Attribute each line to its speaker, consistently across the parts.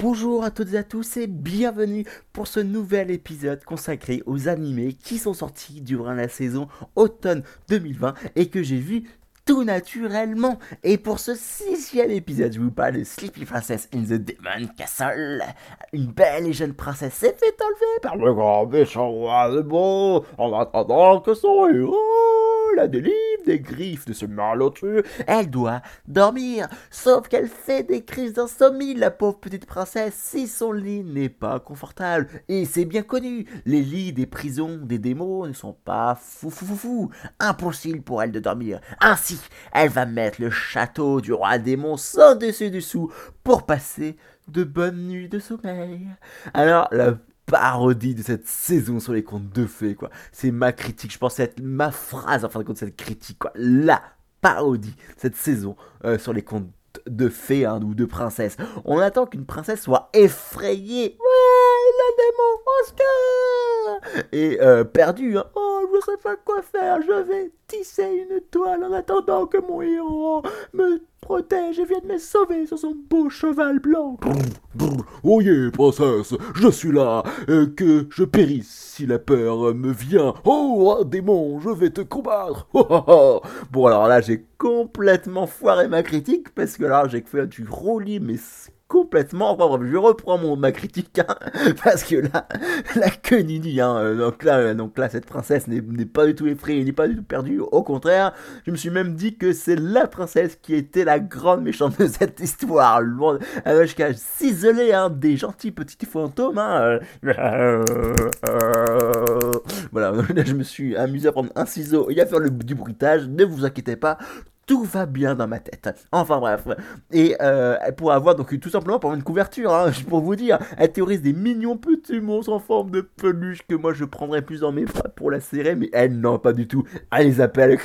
Speaker 1: Bonjour à toutes et à tous et bienvenue pour ce nouvel épisode consacré aux animés qui sont sortis durant la saison automne 2020 et que j'ai vu tout naturellement. Et pour ce sixième épisode, je vous parle de Sleepy Princess in the Demon Castle. Une belle et jeune princesse s'est fait enlever par le grand méchant roi de bon en attendant que son héros la délivre des griffes de ce malotru. Elle doit dormir, sauf qu'elle fait des crises d'insomnie, la pauvre petite princesse, si son lit n'est pas confortable. Et c'est bien connu, les lits des prisons des démons ne sont pas fou fou fou fou. Impossible pour elle de dormir. Ainsi, elle va mettre le château du roi démon sans dessus dessous pour passer de bonnes nuits de sommeil. Alors, la parodie de cette saison sur les contes de fées, quoi. C'est ma critique, je pense être ma phrase en fin de compte, cette critique, quoi. La parodie, cette saison euh, sur les contes de fées hein, ou de princesses. On attend qu'une princesse soit effrayée. Ouais, le démon Oscar Et euh, perdue, hein. Oh, je sais pas quoi faire, je vais tisser une toile en attendant que mon héros me protège et vienne me sauver sur son beau cheval blanc.
Speaker 2: Oyez, princesse, je suis là, euh, que je périsse si la peur me vient. Oh, un démon, je vais te combattre.
Speaker 1: bon, alors là, j'ai complètement foiré ma critique parce que là, j'ai fait du roulis, mais complètement. Enfin je reprends mon, ma critique, hein, parce que là, la queue hein, euh, donc là, euh, donc là, cette princesse n'est pas du tout effrayée, n'est pas du tout perdue. Au contraire, je me suis même dit que c'est la princesse qui était la grande méchante de cette histoire. Loin, euh, jusqu'à s'isoler hein, des gentils petits fantômes. Hein, voilà, là, je me suis amusé à prendre un ciseau et à faire le, du bruitage. Ne vous inquiétez pas, tout va bien dans ma tête. Enfin bref. Et euh, pour avoir donc tout simplement pour une couverture, hein, pour vous dire, elle théorise des mignons petits monstres en forme de peluche que moi je prendrais plus dans mes bras pour la serrer, mais elle non pas du tout. Elle les appelle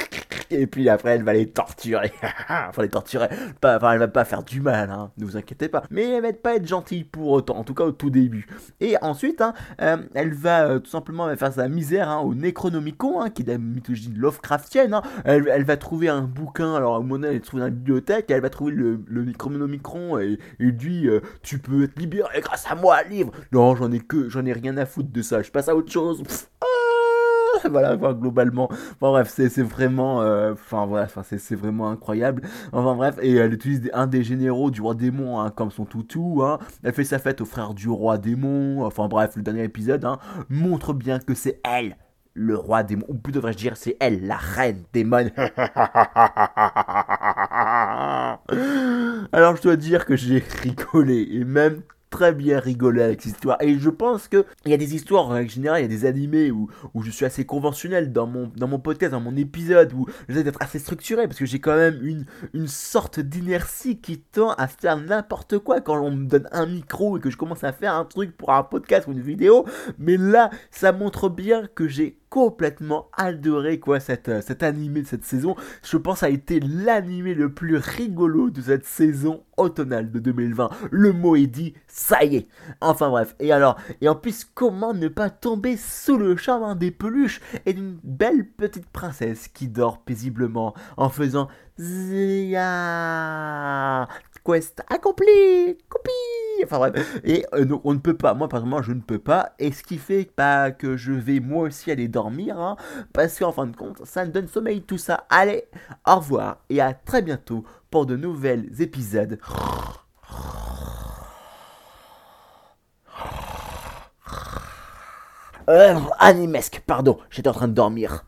Speaker 1: et puis après elle va les torturer. enfin les torturer. Enfin elle va pas faire du mal, hein, ne vous inquiétez pas. Mais elle va pas être gentille pour autant, en tout cas au tout début. Et ensuite, hein, euh, elle va euh, tout simplement faire sa misère hein, au Necronomicon, qui est la mythologie Lovecraftienne. Elle, va trouver un bouquin alors Mona elle trouve dans la bibliothèque, elle va trouver le, le Micron et il dit euh, Tu peux être libéré grâce à moi, livre Non, j'en ai que, j'en ai rien à foutre de ça, je passe à autre chose. voilà, globalement. Enfin bref, c'est vraiment, euh, enfin voilà, c'est vraiment incroyable. Enfin bref, et elle utilise un des généraux du roi démon hein, comme son toutou. Hein. Elle fait sa fête au frère du roi démon. Enfin bref, le dernier épisode hein, montre bien que c'est elle le roi démon, ou plutôt devrais-je dire, c'est elle, la reine démon. Alors je dois dire que j'ai rigolé, et même très bien rigolé avec cette histoire. Et je pense qu'il y a des histoires, en général, il y a des animés où, où je suis assez conventionnel dans mon, dans mon podcast, dans mon épisode, où j'essaie d'être assez structuré, parce que j'ai quand même une, une sorte d'inertie qui tend à faire n'importe quoi quand on me donne un micro et que je commence à faire un truc pour un podcast ou une vidéo. Mais là, ça montre bien que j'ai complètement adoré quoi cette, euh, cet animé de cette saison. Je pense a été l'animé le plus rigolo de cette saison automnale de 2020. Le mot est dit, ça y est. Enfin bref, et alors, et en plus, comment ne pas tomber sous le charme des peluches et d'une belle petite princesse qui dort paisiblement en faisant Zia Quest accompli Copie Enfin bref, et euh, on ne peut pas, moi par exemple je ne peux pas, et ce qui fait que je vais moi aussi aller dormir, hein, parce qu'en fin de compte ça me donne sommeil tout ça. Allez, au revoir et à très bientôt pour de nouvelles épisodes. Euh, animesque, pardon, j'étais en train de dormir.